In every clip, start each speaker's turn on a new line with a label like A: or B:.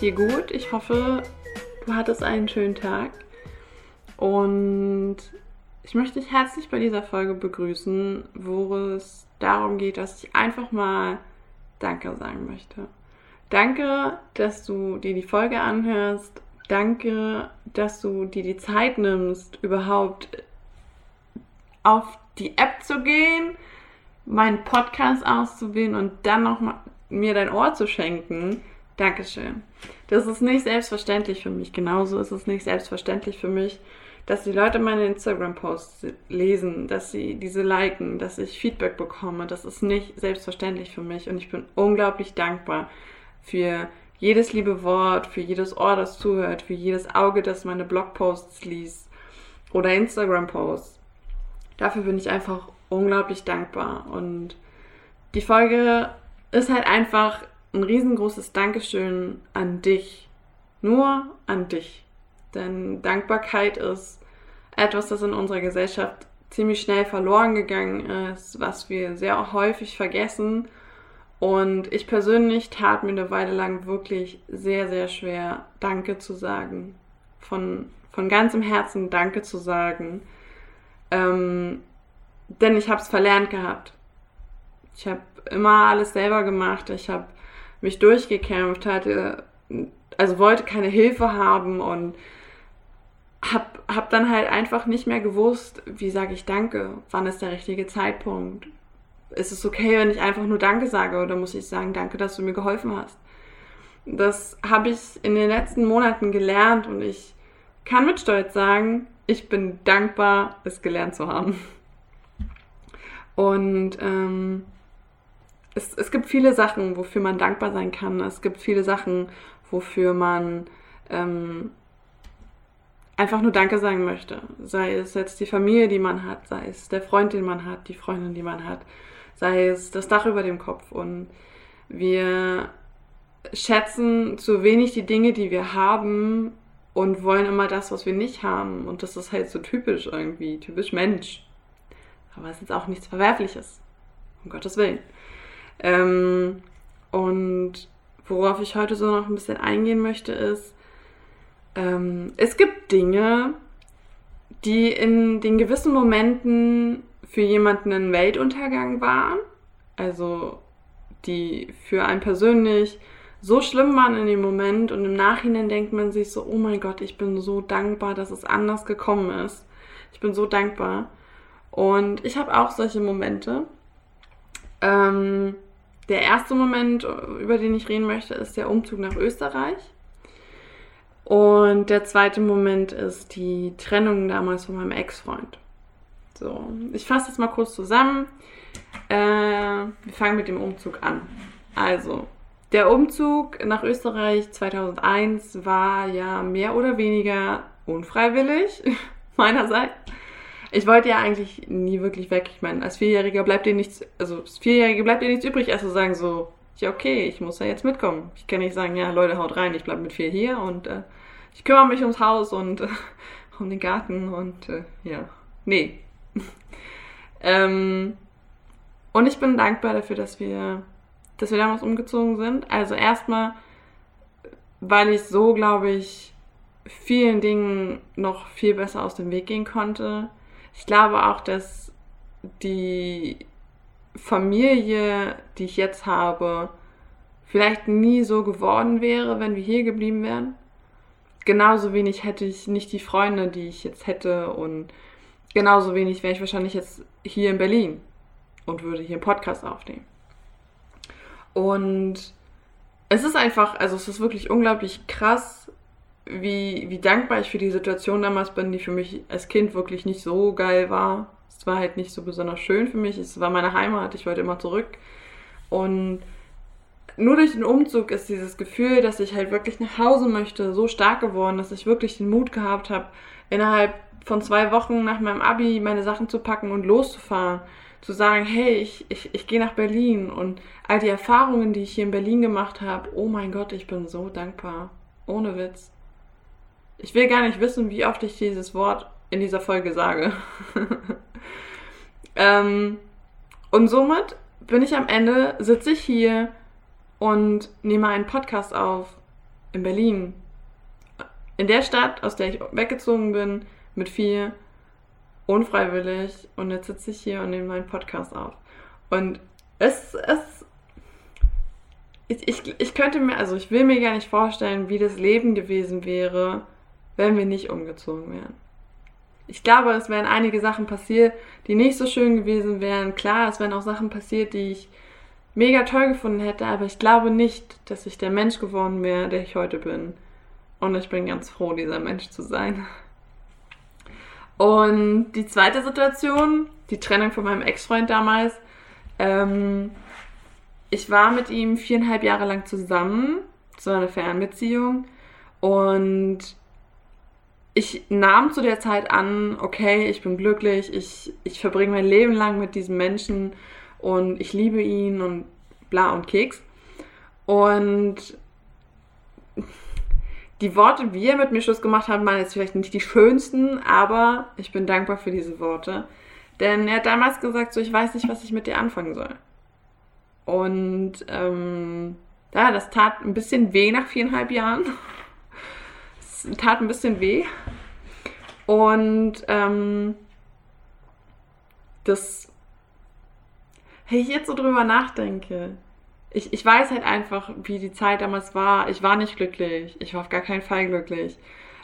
A: dir gut. Ich hoffe, du hattest einen schönen Tag. Und ich möchte dich herzlich bei dieser Folge begrüßen, wo es darum geht, dass ich einfach mal Danke sagen möchte. Danke, dass du dir die Folge anhörst. Danke, dass du dir die Zeit nimmst, überhaupt auf die App zu gehen, meinen Podcast auszuwählen und dann noch mal mir dein Ohr zu schenken. Dankeschön. Das ist nicht selbstverständlich für mich. Genauso ist es nicht selbstverständlich für mich, dass die Leute meine Instagram-Posts lesen, dass sie diese liken, dass ich Feedback bekomme. Das ist nicht selbstverständlich für mich und ich bin unglaublich dankbar für jedes liebe Wort, für jedes Ohr, das zuhört, für jedes Auge, das meine Blogposts liest oder Instagram-Posts. Dafür bin ich einfach unglaublich dankbar. Und die Folge ist halt einfach ein riesengroßes Dankeschön an dich. Nur an dich. Denn Dankbarkeit ist etwas, das in unserer Gesellschaft ziemlich schnell verloren gegangen ist, was wir sehr häufig vergessen. Und ich persönlich tat mir eine Weile lang wirklich sehr, sehr schwer, Danke zu sagen. Von, von ganzem Herzen Danke zu sagen. Ähm, denn ich habe es verlernt gehabt. Ich habe immer alles selber gemacht. Ich habe mich durchgekämpft, hatte, also wollte keine Hilfe haben und hab, hab dann halt einfach nicht mehr gewusst, wie sage ich Danke, wann ist der richtige Zeitpunkt. Ist es okay, wenn ich einfach nur Danke sage oder muss ich sagen, danke, dass du mir geholfen hast? Das habe ich in den letzten Monaten gelernt und ich kann mit Stolz sagen, ich bin dankbar, es gelernt zu haben. Und ähm, es, es gibt viele Sachen, wofür man dankbar sein kann. Es gibt viele Sachen, wofür man ähm, einfach nur Danke sagen möchte. Sei es jetzt die Familie, die man hat, sei es der Freund, den man hat, die Freundin, die man hat, sei es das Dach über dem Kopf. Und wir schätzen zu wenig die Dinge, die wir haben und wollen immer das, was wir nicht haben. Und das ist halt so typisch irgendwie, typisch Mensch. Aber es ist auch nichts Verwerfliches. Um Gottes Willen. Ähm, und worauf ich heute so noch ein bisschen eingehen möchte, ist, ähm, es gibt Dinge, die in den gewissen Momenten für jemanden ein Weltuntergang waren. Also die für einen persönlich so schlimm waren in dem Moment und im Nachhinein denkt man sich so, oh mein Gott, ich bin so dankbar, dass es anders gekommen ist. Ich bin so dankbar. Und ich habe auch solche Momente. Ähm, der erste Moment, über den ich reden möchte, ist der Umzug nach Österreich. Und der zweite Moment ist die Trennung damals von meinem Ex-Freund. So, ich fasse das mal kurz zusammen. Äh, wir fangen mit dem Umzug an. Also, der Umzug nach Österreich 2001 war ja mehr oder weniger unfreiwillig meinerseits ich wollte ja eigentlich nie wirklich weg. Ich meine, als Vierjähriger bleibt dir nichts, also als Vierjährige bleibt dir nichts übrig, als zu sagen so, ja okay, ich muss ja jetzt mitkommen. Ich kann nicht sagen, ja Leute, haut rein, ich bleibe mit vier hier und äh, ich kümmere mich ums Haus und äh, um den Garten und äh, ja, nee. ähm, und ich bin dankbar dafür, dass wir, dass wir damals umgezogen sind. Also erstmal, weil ich so, glaube ich, vielen Dingen noch viel besser aus dem Weg gehen konnte ich glaube auch, dass die Familie, die ich jetzt habe, vielleicht nie so geworden wäre, wenn wir hier geblieben wären. Genauso wenig hätte ich nicht die Freunde, die ich jetzt hätte und genauso wenig wäre ich wahrscheinlich jetzt hier in Berlin und würde hier einen Podcast aufnehmen. Und es ist einfach, also es ist wirklich unglaublich krass, wie, wie dankbar ich für die Situation damals bin, die für mich als Kind wirklich nicht so geil war. Es war halt nicht so besonders schön für mich. Es war meine Heimat, ich wollte immer zurück. Und nur durch den Umzug ist dieses Gefühl, dass ich halt wirklich nach Hause möchte, so stark geworden, dass ich wirklich den Mut gehabt habe, innerhalb von zwei Wochen nach meinem Abi meine Sachen zu packen und loszufahren. Zu sagen, hey, ich, ich, ich gehe nach Berlin und all die Erfahrungen, die ich hier in Berlin gemacht habe, oh mein Gott, ich bin so dankbar. Ohne Witz. Ich will gar nicht wissen, wie oft ich dieses Wort in dieser Folge sage. ähm, und somit bin ich am Ende, sitze ich hier und nehme einen Podcast auf in Berlin. In der Stadt, aus der ich weggezogen bin, mit vier, unfreiwillig. Und jetzt sitze ich hier und nehme meinen Podcast auf. Und es, es, ich, ich, ich könnte mir, also ich will mir gar nicht vorstellen, wie das Leben gewesen wäre, wenn wir nicht umgezogen wären. Ich glaube, es wären einige Sachen passiert, die nicht so schön gewesen wären. Klar, es wären auch Sachen passiert, die ich mega toll gefunden hätte, aber ich glaube nicht, dass ich der Mensch geworden wäre, der ich heute bin. Und ich bin ganz froh, dieser Mensch zu sein. Und die zweite Situation, die Trennung von meinem Ex-Freund damals. Ähm, ich war mit ihm viereinhalb Jahre lang zusammen, zu einer Fernbeziehung. Und ich nahm zu der Zeit an, okay, ich bin glücklich, ich, ich verbringe mein Leben lang mit diesem Menschen und ich liebe ihn und bla und Keks. Und die Worte, wie er mit mir Schluss gemacht hat, waren jetzt vielleicht nicht die schönsten, aber ich bin dankbar für diese Worte. Denn er hat damals gesagt, so ich weiß nicht, was ich mit dir anfangen soll. Und ähm, ja, das tat ein bisschen weh nach viereinhalb Jahren tat ein bisschen weh. Und ähm, das, hey, ich jetzt so drüber nachdenke, ich, ich weiß halt einfach, wie die Zeit damals war. Ich war nicht glücklich. Ich war auf gar keinen Fall glücklich.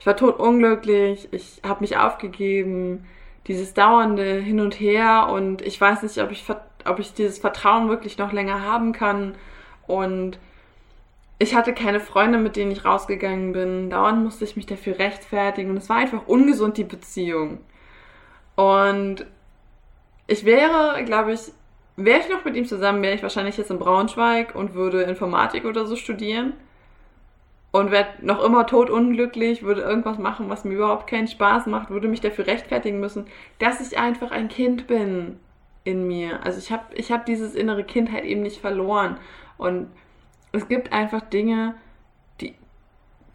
A: Ich war tot unglücklich. Ich habe mich aufgegeben. Dieses dauernde Hin und Her und ich weiß nicht, ob ich, ob ich dieses Vertrauen wirklich noch länger haben kann. Und ich hatte keine Freunde, mit denen ich rausgegangen bin. Dauernd musste ich mich dafür rechtfertigen. Und es war einfach ungesund, die Beziehung. Und ich wäre, glaube ich, wäre ich noch mit ihm zusammen, wäre ich wahrscheinlich jetzt in Braunschweig und würde Informatik oder so studieren. Und wäre noch immer totunglücklich, würde irgendwas machen, was mir überhaupt keinen Spaß macht, würde mich dafür rechtfertigen müssen, dass ich einfach ein Kind bin in mir. Also ich habe ich hab dieses innere Kind halt eben nicht verloren. Und es gibt einfach Dinge, die,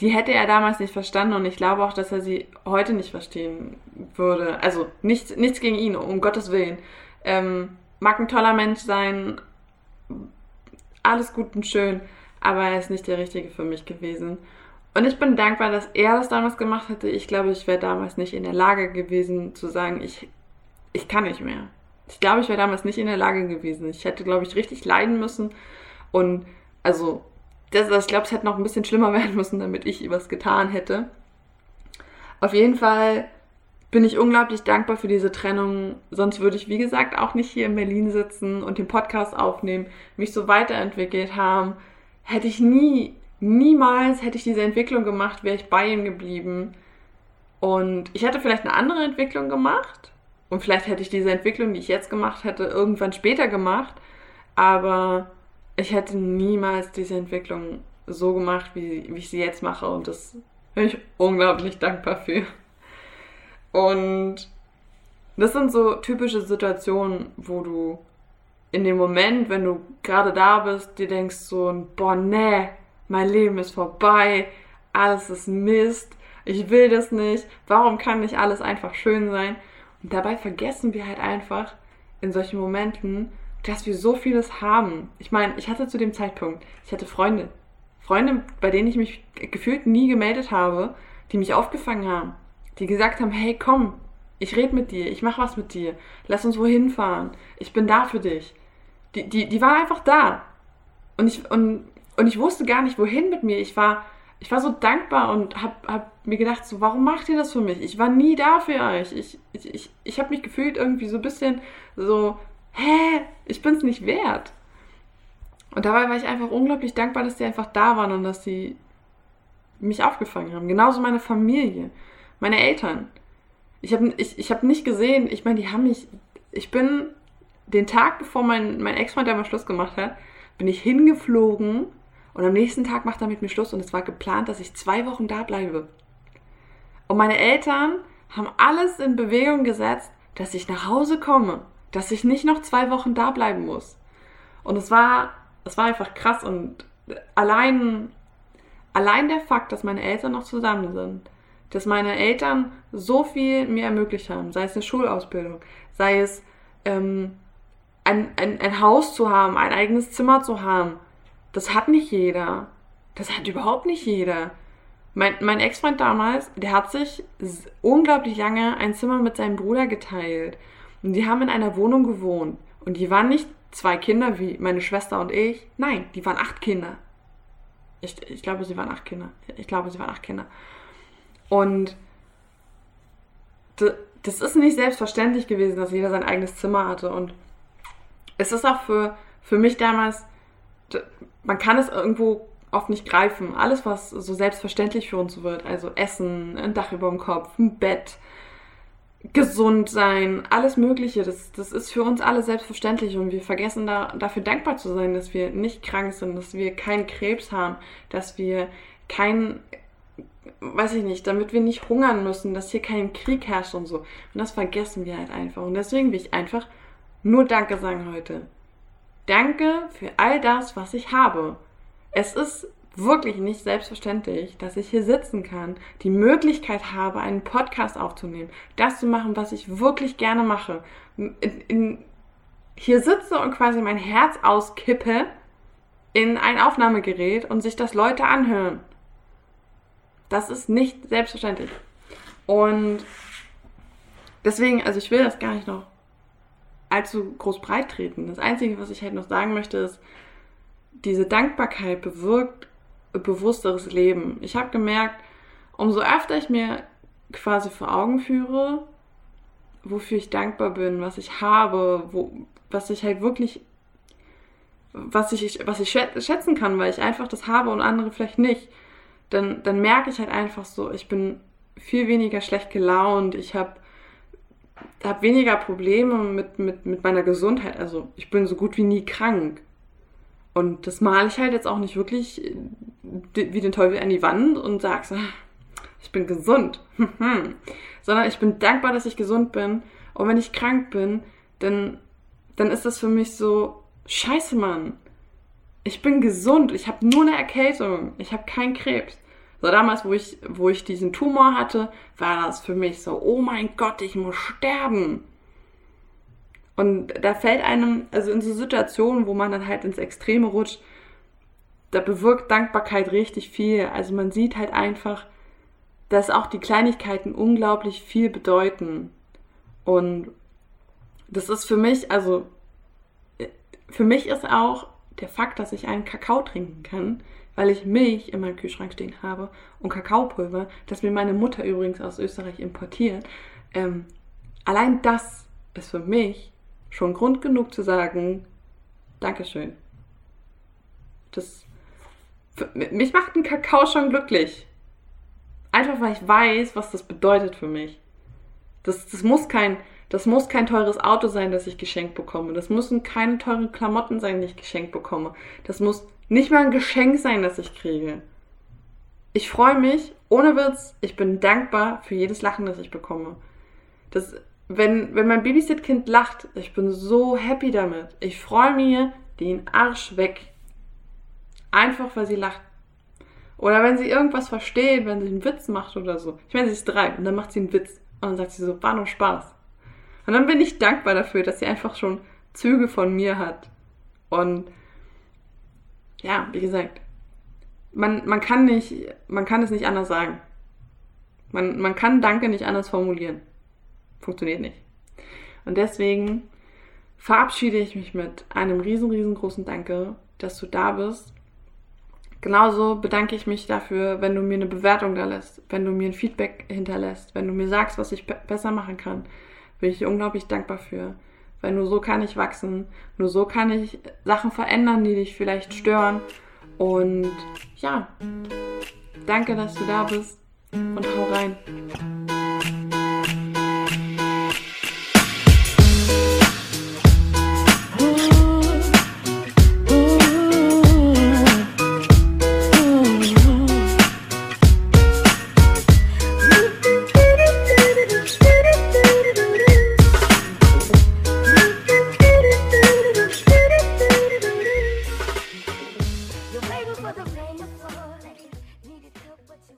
A: die hätte er damals nicht verstanden und ich glaube auch, dass er sie heute nicht verstehen würde. Also nichts, nichts gegen ihn, um Gottes Willen. Ähm, mag ein toller Mensch sein, alles gut und schön, aber er ist nicht der Richtige für mich gewesen. Und ich bin dankbar, dass er das damals gemacht hätte. Ich glaube, ich wäre damals nicht in der Lage gewesen zu sagen, ich, ich kann nicht mehr. Ich glaube, ich wäre damals nicht in der Lage gewesen. Ich hätte, glaube ich, richtig leiden müssen und also, das, ich glaube, es hätte noch ein bisschen schlimmer werden müssen, damit ich was getan hätte. Auf jeden Fall bin ich unglaublich dankbar für diese Trennung. Sonst würde ich, wie gesagt, auch nicht hier in Berlin sitzen und den Podcast aufnehmen, mich so weiterentwickelt haben. Hätte ich nie, niemals hätte ich diese Entwicklung gemacht, wäre ich bei ihm geblieben. Und ich hätte vielleicht eine andere Entwicklung gemacht. Und vielleicht hätte ich diese Entwicklung, die ich jetzt gemacht hätte, irgendwann später gemacht. Aber ich hätte niemals diese Entwicklung so gemacht, wie, wie ich sie jetzt mache. Und das bin ich unglaublich dankbar für. Und das sind so typische Situationen, wo du in dem Moment, wenn du gerade da bist, dir denkst so, boah, nee, mein Leben ist vorbei, alles ist Mist, ich will das nicht, warum kann nicht alles einfach schön sein? Und dabei vergessen wir halt einfach in solchen Momenten, dass wir so vieles haben. Ich meine, ich hatte zu dem Zeitpunkt, ich hatte Freunde. Freunde, bei denen ich mich gefühlt nie gemeldet habe, die mich aufgefangen haben. Die gesagt haben, hey, komm, ich rede mit dir, ich mache was mit dir, lass uns wohin fahren, ich bin da für dich. Die, die, die waren einfach da. Und ich, und, und ich wusste gar nicht, wohin mit mir. Ich war, ich war so dankbar und hab, hab mir gedacht, so, warum macht ihr das für mich? Ich war nie da für euch. Ich, ich, ich, ich habe mich gefühlt irgendwie so ein bisschen so hä, ich bin's nicht wert. Und dabei war ich einfach unglaublich dankbar, dass die einfach da waren und dass sie mich aufgefangen haben. Genauso meine Familie, meine Eltern. Ich habe ich, ich hab nicht gesehen, ich meine, die haben mich, ich bin den Tag, bevor mein, mein Ex-Freund einmal Schluss gemacht hat, bin ich hingeflogen und am nächsten Tag macht er mit mir Schluss und es war geplant, dass ich zwei Wochen da bleibe. Und meine Eltern haben alles in Bewegung gesetzt, dass ich nach Hause komme dass ich nicht noch zwei Wochen da bleiben muss. Und es war, es war einfach krass und allein, allein der Fakt, dass meine Eltern noch zusammen sind, dass meine Eltern so viel mir ermöglicht haben, sei es eine Schulausbildung, sei es ähm, ein, ein, ein Haus zu haben, ein eigenes Zimmer zu haben, das hat nicht jeder. Das hat überhaupt nicht jeder. Mein, mein Ex-Freund damals, der hat sich unglaublich lange ein Zimmer mit seinem Bruder geteilt. Und die haben in einer Wohnung gewohnt. Und die waren nicht zwei Kinder wie meine Schwester und ich. Nein, die waren acht Kinder. Ich, ich glaube, sie waren acht Kinder. Ich glaube, sie waren acht Kinder. Und das ist nicht selbstverständlich gewesen, dass jeder sein eigenes Zimmer hatte. Und es ist auch für, für mich damals, man kann es irgendwo oft nicht greifen. Alles, was so selbstverständlich für uns wird, also Essen, ein Dach über dem Kopf, ein Bett, gesund sein, alles Mögliche, das, das ist für uns alle selbstverständlich und wir vergessen da, dafür dankbar zu sein, dass wir nicht krank sind, dass wir keinen Krebs haben, dass wir kein, weiß ich nicht, damit wir nicht hungern müssen, dass hier kein Krieg herrscht und so. Und das vergessen wir halt einfach. Und deswegen will ich einfach nur Danke sagen heute. Danke für all das, was ich habe. Es ist wirklich nicht selbstverständlich, dass ich hier sitzen kann, die Möglichkeit habe, einen Podcast aufzunehmen, das zu machen, was ich wirklich gerne mache. In, in, hier sitze und quasi mein Herz auskippe in ein Aufnahmegerät und sich das Leute anhören. Das ist nicht selbstverständlich. Und deswegen, also ich will das gar nicht noch allzu groß breit treten. Das Einzige, was ich halt noch sagen möchte, ist, diese Dankbarkeit bewirkt bewussteres Leben. Ich habe gemerkt, umso öfter ich mir quasi vor Augen führe, wofür ich dankbar bin, was ich habe, wo, was ich halt wirklich, was ich, was ich schätzen kann, weil ich einfach das habe und andere vielleicht nicht, dann, dann merke ich halt einfach so, ich bin viel weniger schlecht gelaunt, ich habe hab weniger Probleme mit, mit, mit meiner Gesundheit, also ich bin so gut wie nie krank. Und das male ich halt jetzt auch nicht wirklich wie den Teufel an die Wand und sag so, ich bin gesund. Sondern ich bin dankbar, dass ich gesund bin. Und wenn ich krank bin, dann, dann ist das für mich so, scheiße, Mann. Ich bin gesund. Ich habe nur eine Erkältung. Ich habe keinen Krebs. So damals, wo ich, wo ich diesen Tumor hatte, war das für mich so, oh mein Gott, ich muss sterben. Und da fällt einem, also in so Situationen, wo man dann halt ins Extreme rutscht, da bewirkt Dankbarkeit richtig viel. Also man sieht halt einfach, dass auch die Kleinigkeiten unglaublich viel bedeuten. Und das ist für mich, also für mich ist auch der Fakt, dass ich einen Kakao trinken kann, weil ich Milch in meinem Kühlschrank stehen habe und Kakaopulver, das mir meine Mutter übrigens aus Österreich importiert. Ähm, allein das ist für mich schon Grund genug zu sagen, Dankeschön. Das, mich macht ein Kakao schon glücklich. Einfach weil ich weiß, was das bedeutet für mich. Das, das, muss kein, das muss kein teures Auto sein, das ich geschenkt bekomme. Das müssen keine teuren Klamotten sein, die ich geschenkt bekomme. Das muss nicht mal ein Geschenk sein, das ich kriege. Ich freue mich, ohne Witz, ich bin dankbar für jedes Lachen, das ich bekomme. Das wenn, wenn mein Babysit-Kind lacht, ich bin so happy damit. Ich freue mir den Arsch weg. Einfach, weil sie lacht. Oder wenn sie irgendwas versteht, wenn sie einen Witz macht oder so. Ich meine, sie ist drei und dann macht sie einen Witz. Und dann sagt sie so, war nur Spaß. Und dann bin ich dankbar dafür, dass sie einfach schon Züge von mir hat. Und ja, wie gesagt, man, man kann nicht, man kann es nicht anders sagen. Man, man kann Danke nicht anders formulieren. Funktioniert nicht. Und deswegen verabschiede ich mich mit einem riesen, riesengroßen Danke, dass du da bist. Genauso bedanke ich mich dafür, wenn du mir eine Bewertung da lässt, wenn du mir ein Feedback hinterlässt, wenn du mir sagst, was ich be besser machen kann. Bin ich unglaublich dankbar für. Weil nur so kann ich wachsen, nur so kann ich Sachen verändern, die dich vielleicht stören. Und ja, danke, dass du da bist und hau rein.